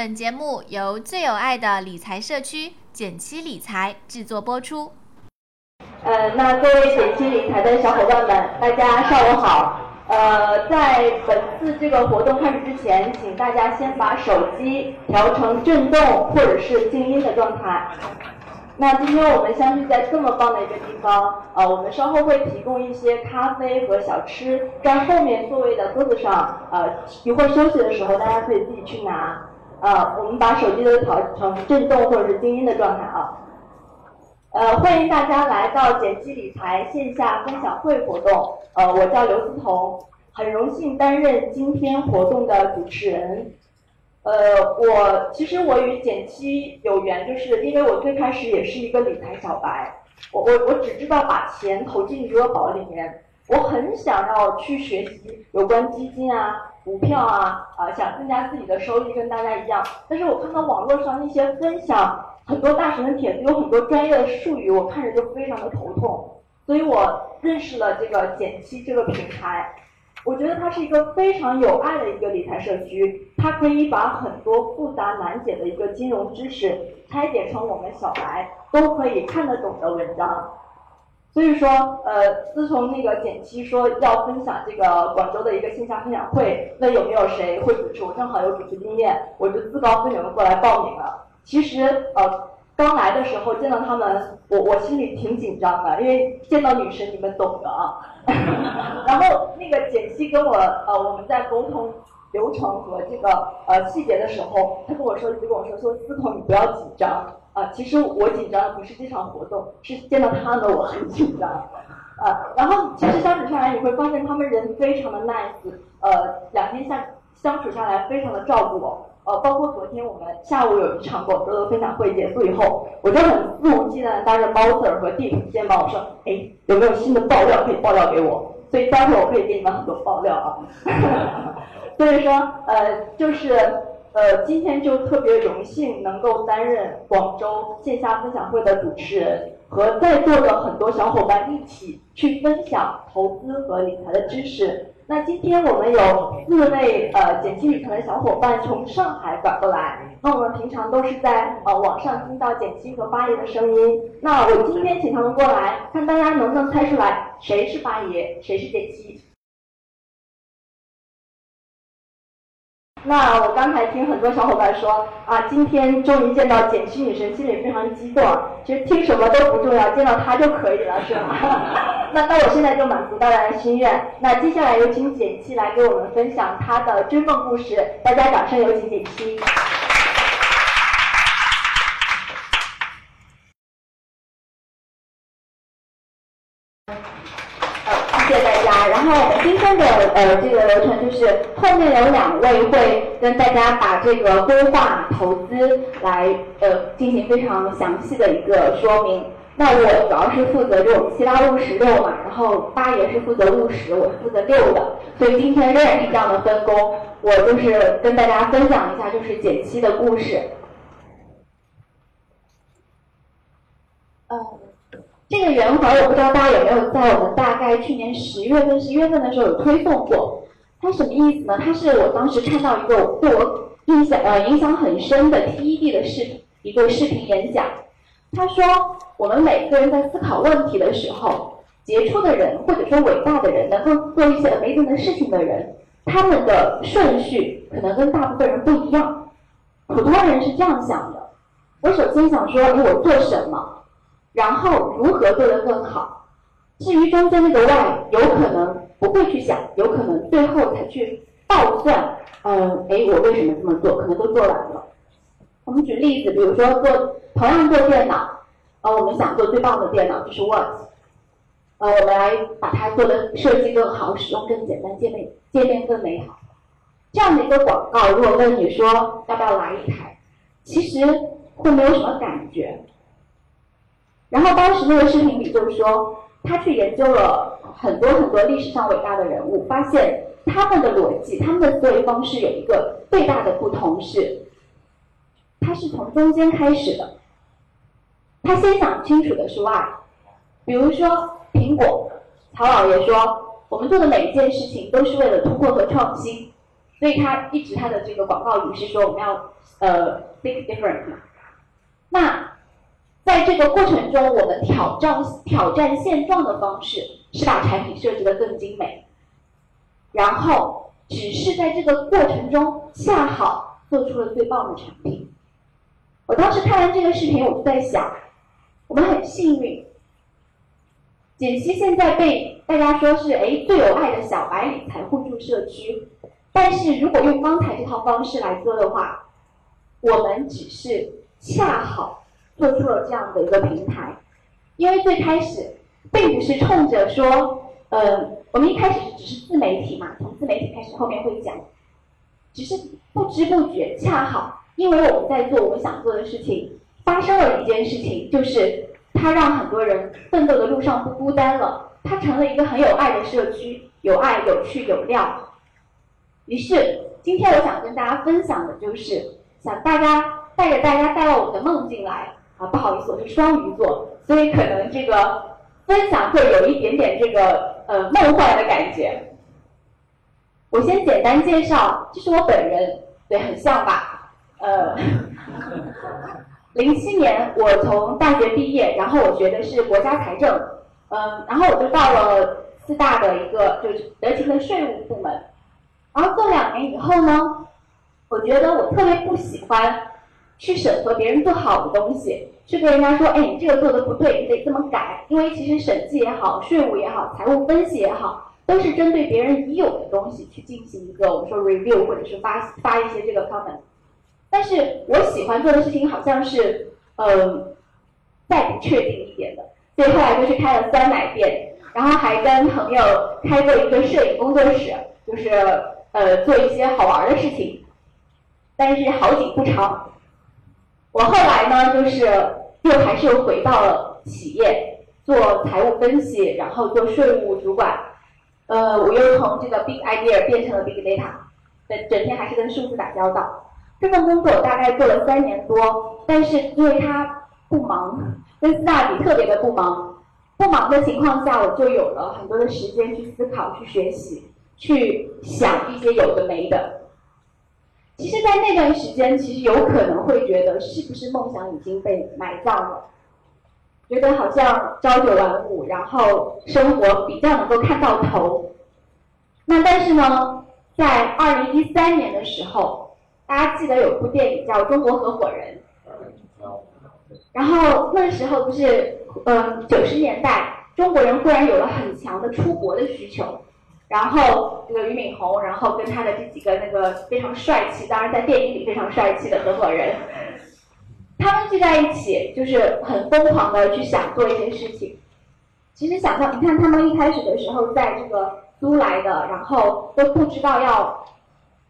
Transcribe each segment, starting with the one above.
本节目由最有爱的理财社区简七理财制作播出。呃，那各位简七理财的小伙伴们，大家上午好。呃，在本次这个活动开始之前，请大家先把手机调成震动或者是静音的状态。那今天我们相聚在这么棒的一个地方，呃，我们稍后会提供一些咖啡和小吃，在后面座位的桌子上，呃，一会儿休息的时候大家可以自己去拿。呃，我们把手机都调成震动或者是静音的状态啊。呃，欢迎大家来到简七理财线下分享会活动。呃，我叫刘思彤，很荣幸担任今天活动的主持人。呃，我其实我与简七有缘，就是因为我最开始也是一个理财小白，我我我只知道把钱投进余额宝里面，我很想要去学习有关基金啊。股票啊，啊，想增加自己的收益，跟大家一样。但是我看到网络上那些分享，很多大神的帖子，有很多专业的术语，我看着就非常的头痛。所以我认识了这个减七这个平台，我觉得它是一个非常有爱的一个理财社区，它可以把很多复杂难解的一个金融知识拆解成我们小白都可以看得懂的文章。所以说，呃，自从那个简七说要分享这个广州的一个线下分享会，那有没有谁会主持，我正好有主持经验，我就自告奋勇的过来报名了。其实，呃，刚来的时候见到他们，我我心里挺紧张的，因为见到女神，你们懂的啊。然后那个简七跟我，呃，我们在沟通流程和这个呃细节的时候，他跟我说，就跟我说说，思彤你不要紧张。啊，其实我紧张的不是这场活动，是见到他们我很紧张。啊，然后其实相处下来你会发现他们人非常的 nice，呃，两天下相处下来非常的照顾我。呃，包括昨天我们下午有一场广州的分享会结束以后，我就很肆无忌惮的搭着包 Sir 和 Deep 肩膀，我说，哎，有没有新的爆料可以爆料给我？所以待会儿我可以给你们很多爆料啊。所以说，呃，就是。呃，今天就特别荣幸能够担任广州线下分享会的主持人，和在座的很多小伙伴一起去分享投资和理财的知识。那今天我们有四位呃减七理财的小伙伴从上海赶过来，那我们平常都是在呃网上听到减七和八爷的声音，那我今天请他们过来，看大家能不能猜出来谁是八爷，谁是减七。那我刚才听很多小伙伴说啊，今天终于见到简七女神，心里非常激动。其实听什么都不重要，见到她就可以了，是吗？那那我现在就满足大家的心愿。那接下来有请简七来给我们分享她的追梦故事，大家掌声有请简七。谢谢大家。然后今天的呃这个流程就是后面有两位会跟大家把这个规划投资来呃进行非常详细的一个说明。那我主要是负责这种七八务十六嘛，然后八爷是负责务实，我是负责六的。所以今天仍然是这样的分工，我就是跟大家分享一下就是减七的故事。嗯。这个圆环我不知道大家有没有在我们大概去年十月份、十一月份的时候有推送过。它什么意思呢？它是我当时看到一个对我印象呃影响很深的 TED 的视一个视频演讲。他说，我们每个人在思考问题的时候，杰出的人或者说伟大的人，能够做一些 amazing 的事情的人，他们的顺序可能跟大部分人不一样。普通人是这样想的：我首先想说，我做什么？然后如何做得更好？至于中间那个 why，有可能不会去想，有可能最后才去倒算。嗯，哎，我为什么这么做？可能都做完了。我们举例子，比如说做同样做电脑，呃，我们想做最棒的电脑就是 What，呃，我们来把它做的设计更好，使用更简单，界面界面更美好。这样的一个广告，如果问你说要不要来一台，其实会没有什么感觉。然后当时那个视频里就说，他去研究了很多很多历史上伟大的人物，发现他们的逻辑、他们的思维方式有一个最大的不同是，他是从中间开始的，他先想清楚的是 why。比如说苹果，曹老爷说，我们做的每一件事情都是为了突破和创新，所以他一直他的这个广告语是说我们要呃 think different 嘛。那在这个过程中，我们挑战挑战现状的方式是把产品设计的更精美，然后只是在这个过程中恰好做出了最棒的产品。我当时看完这个视频，我就在想，我们很幸运，简溪现在被大家说是哎最有爱的小白理财互助社区，但是如果用刚才这套方式来做的话，我们只是恰好。做出了这样的一个平台，因为最开始并不是冲着说，呃，我们一开始只是自媒体嘛，从自媒体开始，后面会讲，只是不知不觉，恰好因为我们在做我们想做的事情，发生了一件事情，就是它让很多人奋斗的路上不孤单了，它成了一个很有爱的社区，有爱、有趣、有料。于是今天我想跟大家分享的就是，想大家带着大家带到我的梦境来。啊，不好意思，我是双鱼座，所以可能这个分享会有一点点这个呃梦幻的感觉。我先简单介绍，这是我本人，对，很像吧？呃，零七年我从大学毕业，然后我学的是国家财政，嗯，然后我就到了四大的一个就是德勤的税务部门，然后做两年以后呢，我觉得我特别不喜欢。去审核别人做好的东西，去跟人家说，哎，你这个做的不对，你得这么改。因为其实审计也好，税务也好，财务分析也好，都是针对别人已有的东西去进行一个我们说 review，或者是发发一些这个 comment。但是我喜欢做的事情好像是，嗯，再不确定一点的，所以后来就去开了酸奶店，然后还跟朋友开过一个摄影工作室，就是呃做一些好玩的事情。但是好景不长。我后来呢，就是又还是又回到了企业做财务分析，然后做税务主管。呃，我又从这个 big idea 变成了 big data，整整天还是跟数字打交道。这份工作我大概做了三年多，但是因为它不忙，跟四大比特别的不忙。不忙的情况下，我就有了很多的时间去思考、去学习、去想一些有的没的。其实，在那段时间，其实有可能会觉得，是不是梦想已经被埋葬了？觉得好像朝九晚五，然后生活比较能够看到头。那但是呢，在二零一三年的时候，大家记得有部电影叫《中国合伙人》，然后那时候不是，嗯，九十年代，中国人忽然有了很强的出国的需求。然后这个俞敏洪，然后跟他的这几个那个非常帅气，当然在电影里非常帅气的合伙人，他们聚在一起，就是很疯狂的去想做一些事情。其实想到，你看他们一开始的时候，在这个租来的，然后都不知道要，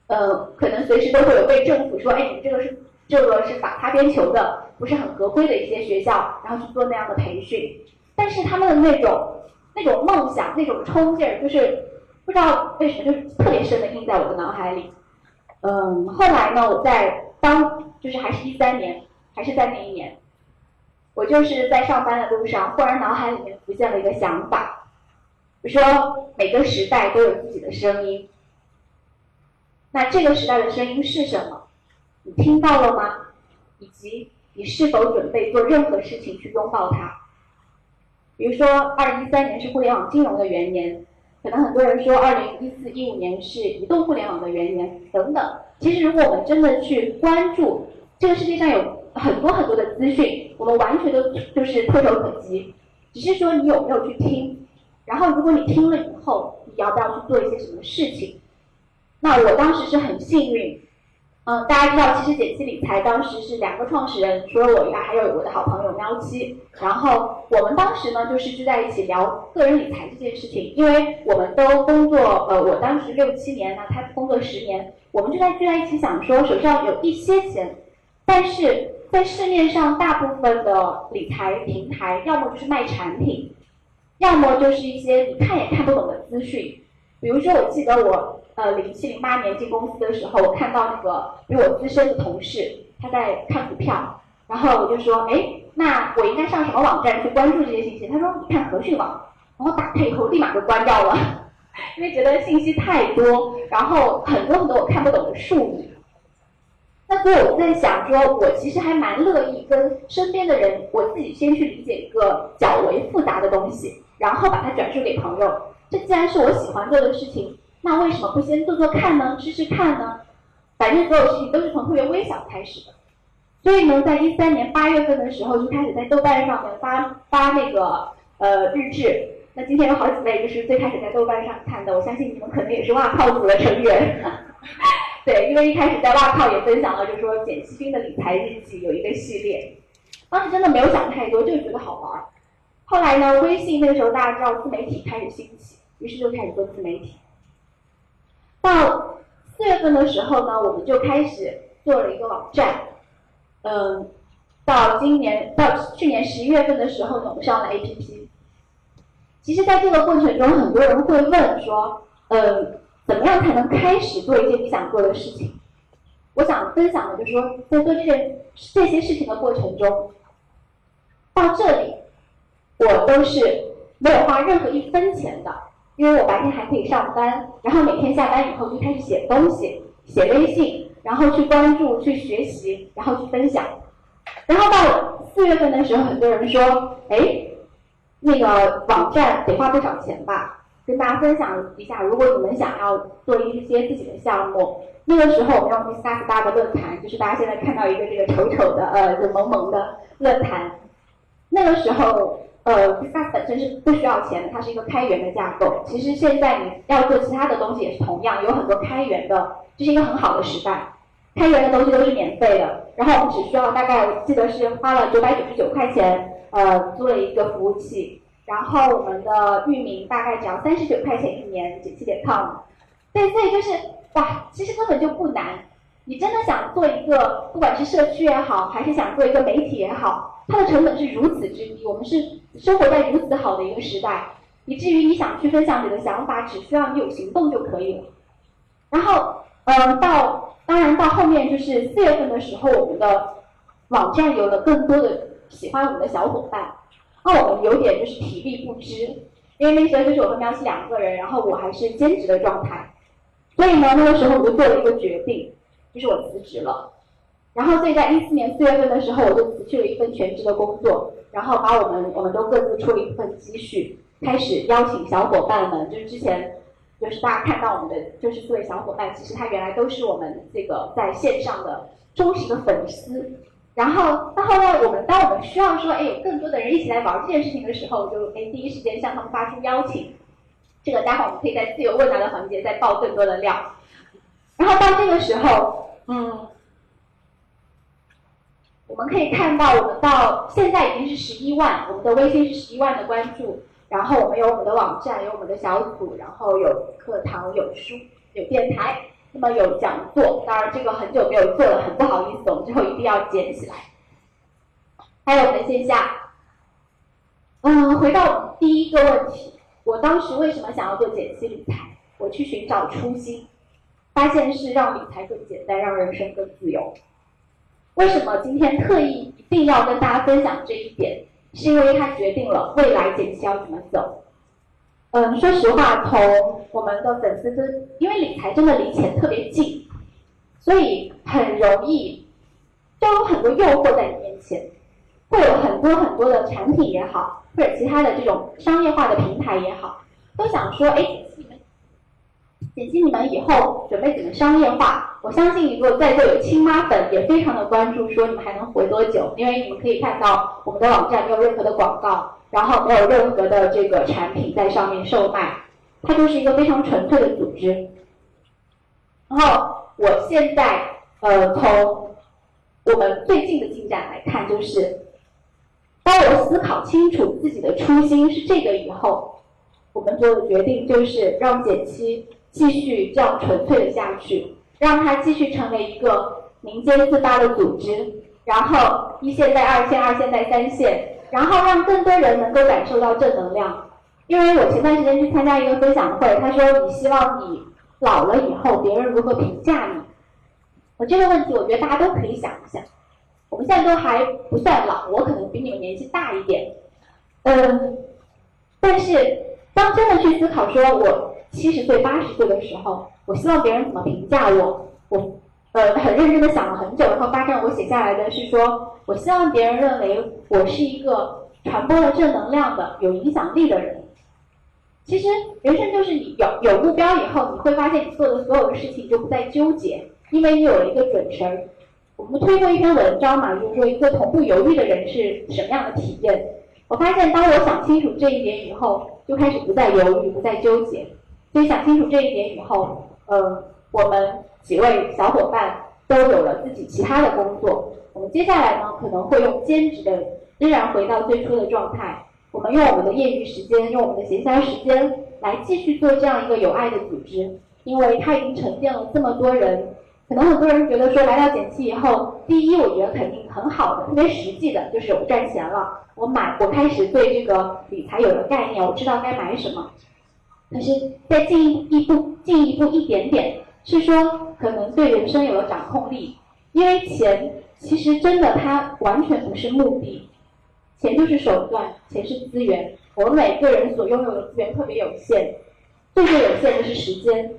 呃，可能随时都会有被政府说，哎，你这个是这个是打擦边球的，不是很合规的一些学校，然后去做那样的培训。但是他们的那种那种梦想，那种冲劲儿，就是。不知道为什么，就是特别深的印在我的脑海里。嗯，后来呢，我在当就是还是一三年，还是在那一年，我就是在上班的路上，忽然脑海里面浮现了一个想法，我说每个时代都有自己的声音。那这个时代的声音是什么？你听到了吗？以及你是否准备做任何事情去拥抱它？比如说，二零一三年是互联网金融的元年。可能很多人说，二零一四一五年是移动互联网的元年等等。其实，如果我们真的去关注这个世界上有很多很多的资讯，我们完全都就是唾手可及。只是说你有没有去听，然后如果你听了以后，你要不要去做一些什么事情？那我当时是很幸运。嗯，大家知道，其实简七理财当时是两个创始人，除了我以外，还有我的好朋友喵七。然后我们当时呢，就是聚在一起聊个人理财这件事情，因为我们都工作，呃，我当时六七年，那他工作十年，我们就在聚在一起想说，手上有一些钱，但是在市面上大部分的理财平台，要么就是卖产品，要么就是一些你看也看不懂的资讯。比如说，我记得我呃零七零八年进公司的时候，我看到那个比我资深的同事他在看股票，然后我就说，哎，那我应该上什么网站去关注这些信息？他说，你看和讯网，然后打开以后立马就关掉了。因为觉得信息太多，然后很多很多我看不懂的术语。那所以我在想，说我其实还蛮乐意跟身边的人，我自己先去理解一个较为复杂的东西，然后把它转述给朋友。这既然是我喜欢做的事情，那为什么不先做做看呢？试试看呢？反正所有事情都是从特别微小开始的。所以呢，在一三年八月份的时候，就开始在豆瓣上面发发那个呃日志。那今天有好几位就是最开始在豆瓣上看的，我相信你们可能也是袜靠组的成员。对，因为一开始在袜靠也分享了，就是说简西兵的理财日记有一个系列，当时真的没有想太多，就是觉得好玩。后来呢，微信那个时候大家知道自媒体开始兴起，于是就开始做自媒体。到四月份的时候呢，我们就开始做了一个网站，嗯，到今年到去年十一月份的时候，我们上了 APP。其实，在这个过程中，很多人会问说，嗯。怎么样才能开始做一件你想做的事情？我想分享的就是说，在做这件这些事情的过程中，到这里我都是没有花任何一分钱的，因为我白天还可以上班，然后每天下班以后就开始写东西，写微信，然后去关注、去学习，然后去分享。然后到四月份的时候，很多人说：“哎，那个网站得花不少钱吧？”跟大家分享一下，如果你们想要做一些自己的项目，那个时候我们用 Discuss 八个论坛，就是大家现在看到一个这个丑丑的呃，就萌萌的论坛。那个时候，呃，Discuss 本身是不需要钱的，它是一个开源的架构。其实现在你要做其他的东西也是同样，有很多开源的，这是一个很好的时代。开源的东西都是免费的，然后我们只需要大概我记得是花了九百九十九块钱，呃，租了一个服务器。然后我们的域名大概只要三十九块钱一年，简七点 com。对，所以就是哇，其实根本就不难。你真的想做一个，不管是社区也好，还是想做一个媒体也好，它的成本是如此之低。我们是生活在如此好的一个时代，以至于你想去分享你的想法，只需要你有行动就可以了。然后，嗯，到当然到后面就是四月份的时候，我们的网站有了更多的喜欢我们的小伙伴。那我们有点就是体力不支，因为那时候就是我和喵西两个人，然后我还是兼职的状态，所以呢，那个时候我就做了一个决定，就是我辞职了。然后所以在一四年四月份的时候，我就辞去了一份全职的工作，然后把我们我们都各自出了一份积蓄，开始邀请小伙伴们，就是之前就是大家看到我们的就是四位小伙伴，其实他原来都是我们这个在线上的忠实的粉丝。然后到后来，我们当我们需要说，哎，有更多的人一起来玩这件事情的时候，就哎第一时间向他们发出邀请。这个待会我们可以在自由问答的环节再爆更多的料。然后到这个时候，嗯，我们可以看到，我们到现在已经是十一万，我们的微信是十一万的关注。然后我们有我们的网站，有我们的小组，然后有课堂，有书，有电台。那么有讲座，当然这个很久没有做了，很不好意思，我们之后一定要捡起来。还有我们的线下，嗯，回到第一个问题，我当时为什么想要做减息理财？我去寻找初心，发现是让理财更简单，让人生更自由。为什么今天特意一定要跟大家分享这一点？是因为它决定了未来减息要怎么走。嗯，说实话，从我们的粉丝，因为理财真的离钱特别近，所以很容易就有很多诱惑在你面前，会有很多很多的产品也好，或者其他的这种商业化的平台也好，都想说，哎，点击你们以后准备怎么商业化？我相信，如果在座有亲妈粉，也非常的关注，说你们还能活多久？因为你们可以看到我们的网站没有任何的广告。然后没有任何的这个产品在上面售卖，它就是一个非常纯粹的组织。然后我现在呃从我们最近的进展来看，就是当我思考清楚自己的初心是这个以后，我们做的决定就是让减七继续这样纯粹的下去，让它继续成为一个民间自发的组织，然后一线在二线，二线在三线。然后让更多人能够感受到正能量，因为我前段时间去参加一个分享会，他说你希望你老了以后别人如何评价你？我这个问题我觉得大家都可以想一想。我们现在都还不算老，我可能比你们年纪大一点，嗯，但是当真的去思考说我七十岁、八十岁的时候，我希望别人怎么评价我？我呃很认真的想了很久，然后发现我写下来的是说，我希望别人认为我是一个传播了正能量的、有影响力的人。其实人生就是你有有目标以后，你会发现你做的所有的事情就不再纠结，因为你有了一个准绳。我们推过一篇文章嘛，就是说一个从不犹豫的人是什么样的体验。我发现当我想清楚这一点以后，就开始不再犹豫，不再纠结。所以想清楚这一点以后，呃，我们几位小伙伴都有了自己其他的工作。我们接下来呢，可能会用兼职的，仍然回到最初的状态。我们用我们的业余时间，用我们的闲暇时间来继续做这样一个有爱的组织，因为它已经沉淀了这么多人。可能很多人觉得说来到简七以后，第一，我觉得肯定很好的，特别实际的，就是我赚钱了，我买，我开始对这个理财有了概念，我知道该买什么。可是再进一步，进一步一点点，是说可能对人生有了掌控力，因为钱其实真的它完全不是目的，钱就是手段，钱是资源，我们每个人所拥有的资源特别有限，最最有限的是时间，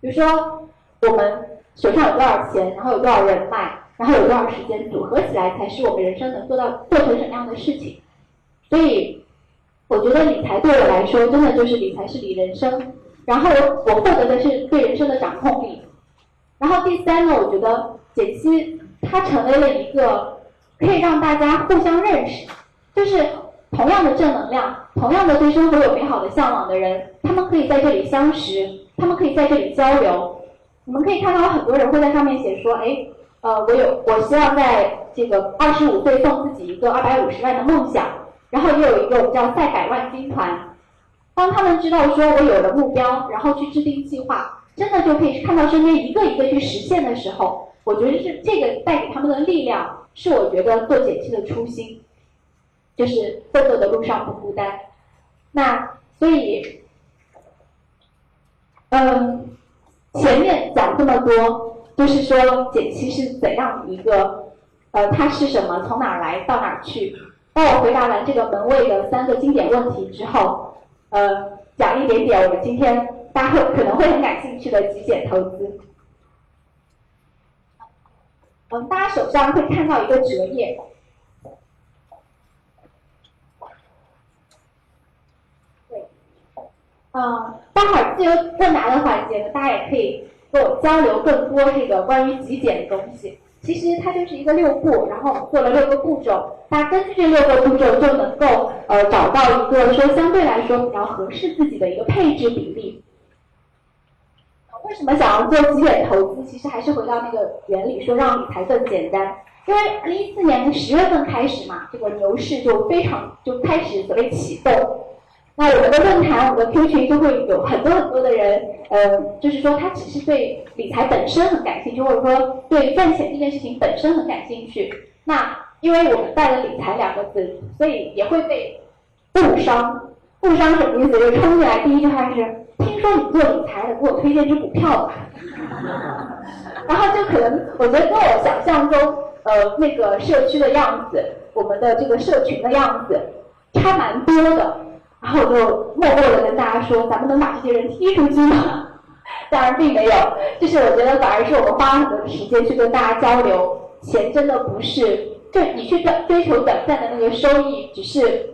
比如说我们。手上有多少钱，然后有多少人脉，然后有多少时间，组合起来才是我们人生能做到做成什么样的事情。所以，我觉得理财对我来说，真的就是理财是理人生。然后我获得的是对人生的掌控力。然后第三呢，我觉得简析它成为了一个可以让大家互相认识，就是同样的正能量，同样的对生活有美好的向往的人，他们可以在这里相识，他们可以在这里交流。我们可以看到很多人会在上面写说，哎，呃，我有，我希望在这个二十五岁送自己一个二百五十万的梦想，然后也有一个我们叫赛百万军团。当他们知道说我有了目标，然后去制定计划，真的就可以看到身边一个一个去实现的时候，我觉得是这个带给他们的力量，是我觉得做减七的初心，就是奋斗的路上不孤单。那所以，嗯。前面讲这么多，就是说减七是怎样一个，呃，它是什么，从哪儿来到哪儿去。当我回答完这个门卫的三个经典问题之后，呃，讲一点点我们今天大家会可能会很感兴趣的极简投资。嗯，大家手上会看到一个折页。嗯，待会儿自由问答的环节呢，大家也可以跟我交流更多这个关于极简的东西。其实它就是一个六步，然后做了六个步骤，大家根据这六个步骤就能够呃找到一个说相对来说比较合适自己的一个配置比例。为什么想要做极简投资？其实还是回到那个原理，说让理财更简单。因为二零一四年的十月份开始嘛，这个牛市就非常就开始所谓启动。那我们的论坛，我们的 Q 群就会有很多很多的人，呃，就是说他只是对理财本身很感兴趣，或者说对赚钱这件事情本身很感兴趣。那因为我们带了理财两个字，所以也会被误伤。误伤什么意思？就冲进来第一句话是：听说你做理财的，给我推荐只股票吧。然后就可能我觉得跟我想象中，呃，那个社区的样子，我们的这个社群的样子，差蛮多的。然后我就默默的跟大家说：“咱们能把这些人踢出去吗？” 当然并没有，就是我觉得反而是我们花了很多的时间去跟大家交流。钱真的不是，就你去追追求短暂的那个收益，只是，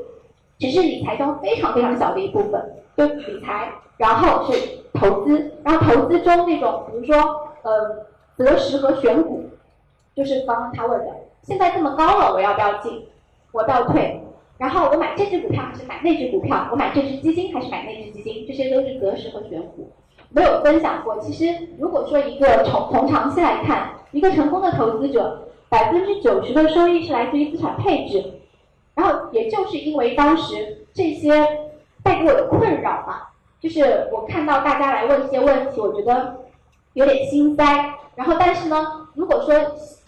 只是理财中非常非常小的一部分。就理财，然后是投资，然后投资中那种，比如说呃择时和选股，就是刚刚他问的，现在这么高了，我要不要进？我倒退？然后我买这只股票还是买那只股票？我买这只基金还是买那只基金？这些都是择时和选股。没有分享过。其实如果说一个从从长期来看，一个成功的投资者，百分之九十的收益是来自于资产配置。然后也就是因为当时这些带给我的困扰吧，就是我看到大家来问一些问题，我觉得有点心塞。然后但是呢，如果说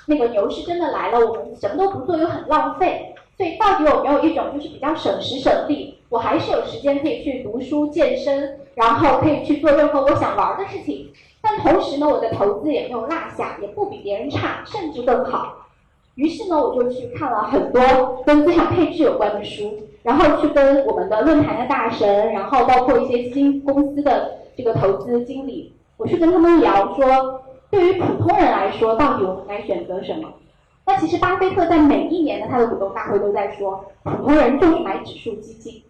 那个牛市真的来了，我们什么都不做又很浪费。所以到底有没有一种就是比较省时省力，我还是有时间可以去读书、健身，然后可以去做任何我想玩的事情。但同时呢，我的投资也没有落下，也不比别人差，甚至更好。于是呢，我就去看了很多跟资产配置有关的书，然后去跟我们的论坛的大神，然后包括一些基金公司的这个投资经理，我去跟他们聊说，对于普通人来说，到底我们该选择什么？那其实巴菲特在每一年的他的股东大会都在说，普通人就是买指数基金。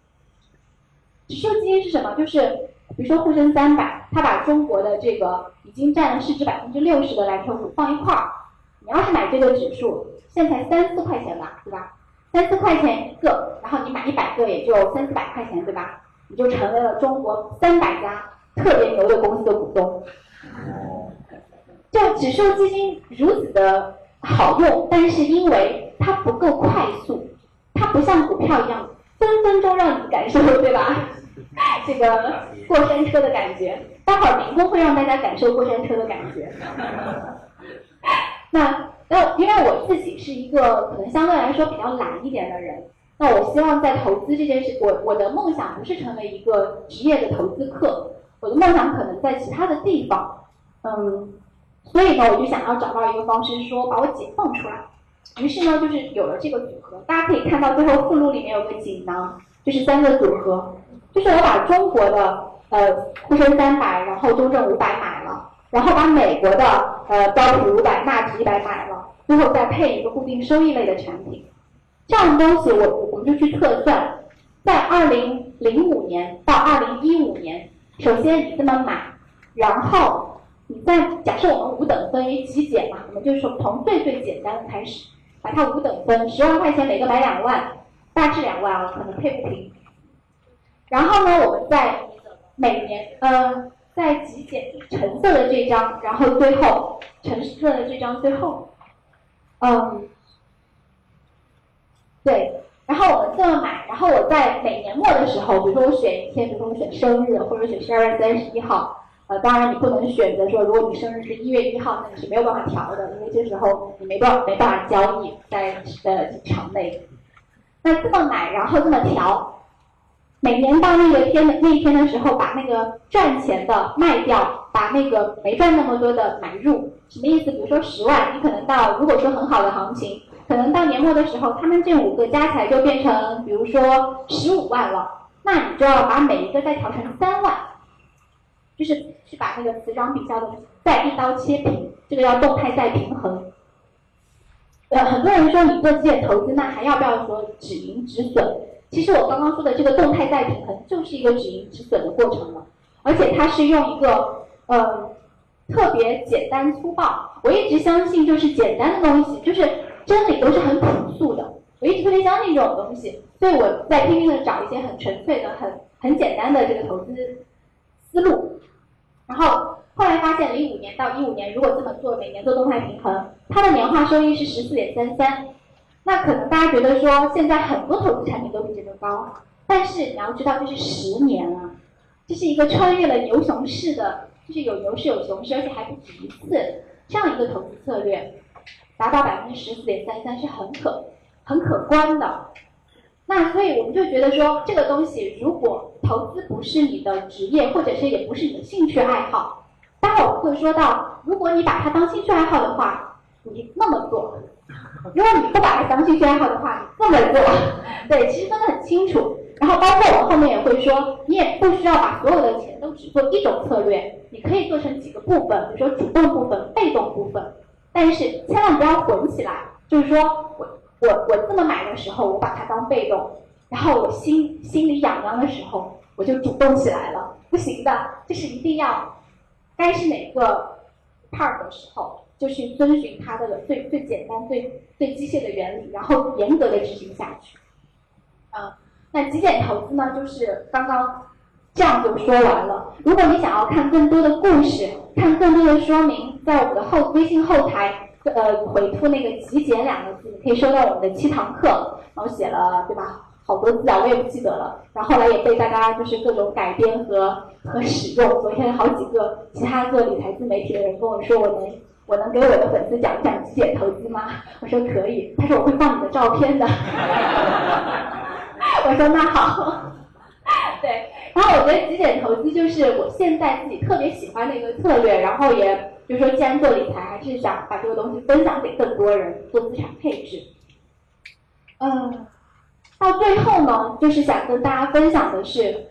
指数基金是什么？就是比如说沪深三百，他把中国的这个已经占了市值百分之六十的蓝筹股放一块儿，你要是买这个指数，现在才三四块钱吧，对吧？三四块钱一个，然后你买一百个也就三四百块钱，对吧？你就成为了中国三百家特别牛的公司的股东。就指数基金如此的。好用，但是因为它不够快速，它不像股票一样分分钟让你感受，对吧？这个过山车的感觉，待会儿明工会让大家感受过山车的感觉。那那因为我自己是一个可能相对来说比较懒一点的人，那我希望在投资这件事，我我的梦想不是成为一个职业的投资客，我的梦想可能在其他的地方，嗯。所以呢，我就想要找到一个方式，说把我解放出来。于是呢，就是有了这个组合。大家可以看到最后附录里面有个锦囊，就是三个组合。就是我把中国的呃沪深三百，然后中证五百买了，然后把美国的呃标普五百、纳指一百买了，最后再配一个固定收益类的产品。这样的东西，我我们就去测算，在二零零五年到二零一五年，首先你这么买，然后。你在假设我们五等分极简嘛，我们就是从最最简单的开始，把它五等分，十万块钱每个买两万，大致两万啊，可能配不平。然后呢，我们在每年呃，在极简橙色的这张，然后最后橙色的这张最后，嗯，对，然后我们这么买，然后我在每年末的时候，比如说我选一天，比如说我选生日，或者选十二月三十一号。呃，当然你不能选择说，如果你生日是一月一号，那你是没有办法调的，因为这时候你没办没办法交易在呃场内。那这么买，然后这么调，每年到那个天的那一天的时候，把那个赚钱的卖掉，把那个没赚那么多的买入，什么意思？比如说十万，你可能到如果说很好的行情，可能到年末的时候，他们这五个加起来就变成，比如说十五万了，那你就要把每一个再调成三万。就是去把那个磁场比较的再一刀切平，这个要动态再平衡。呃，很多人说你做基建投资，那还要不要说止盈止损？其实我刚刚说的这个动态再平衡，就是一个止盈止损的过程了。而且它是用一个呃特别简单粗暴。我一直相信，就是简单的东西，就是真理都是很朴素的。我一直特别相信这种东西，所以我在拼命的找一些很纯粹的、很很简单的这个投资思路。然后后来发现，零五年到一五年，如果这么做，每年做动态平衡，它的年化收益是十四点三三。那可能大家觉得说，现在很多投资产品都比这个高，但是你要知道，这是十年啊，这是一个穿越了牛熊市的，就是有牛市有熊市，而且还不止一次这样一个投资策略，达到百分之十四点三三是很可很可观的。那所以我们就觉得说，这个东西如果投资不是你的职业，或者是也不是你的兴趣爱好，待会儿我会说到，如果你把它当兴趣爱好的话，你那么做；如果你不把它当兴趣爱好的话，你这么做。对，其实分得很清楚。然后包括我后面也会说，你也不需要把所有的钱都只做一种策略，你可以做成几个部分，比如说主动部分、被动部分，但是千万不要混起来，就是说我。我我这么买的时候，我把它当被动，然后我心心里痒痒的时候，我就主动起来了。不行的，这是一定要，该是哪个 part 的时候，就去遵循它的最最简单、最最机械的原理，然后严格的执行下去。嗯，那极简投资呢，就是刚刚这样就说完了。如果你想要看更多的故事，看更多的说明，在我们的后微信后台。呃，回复那个“极简”两个字，可以收到我们的七堂课，然后写了对吧？好多字啊，我也不记得了。然后后来也被大家就是各种改编和和使用。昨天好几个其他做理财自媒体的人跟我说，我能我能给我的粉丝讲讲极简投资吗？我说可以。他说我会放你的照片的。我说那好。对，然后我觉得极简投资就是我现在自己特别喜欢的一个策略，然后也。就是说，既然做理财，还是想把这个东西分享给更多人做资产配置。嗯，最后呢，就是想跟大家分享的是，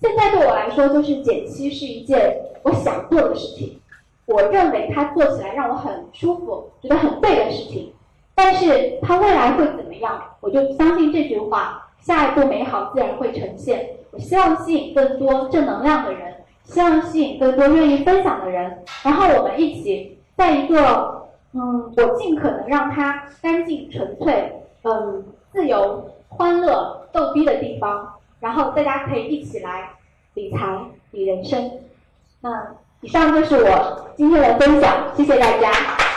现在对我来说，就是减七是一件我想做的事情，我认为它做起来让我很舒服，觉得很对的事情。但是它未来会怎么样，我就相信这句话：下一步美好自然会呈现。我希望吸引更多正能量的人，希望吸引更多愿意分享的人，然后我们一起在一个嗯，我尽可能让它干净纯粹、嗯，自由、欢乐、逗逼的地方。然后大家可以一起来理财、理人生。那以上就是我今天的分享，谢谢大家。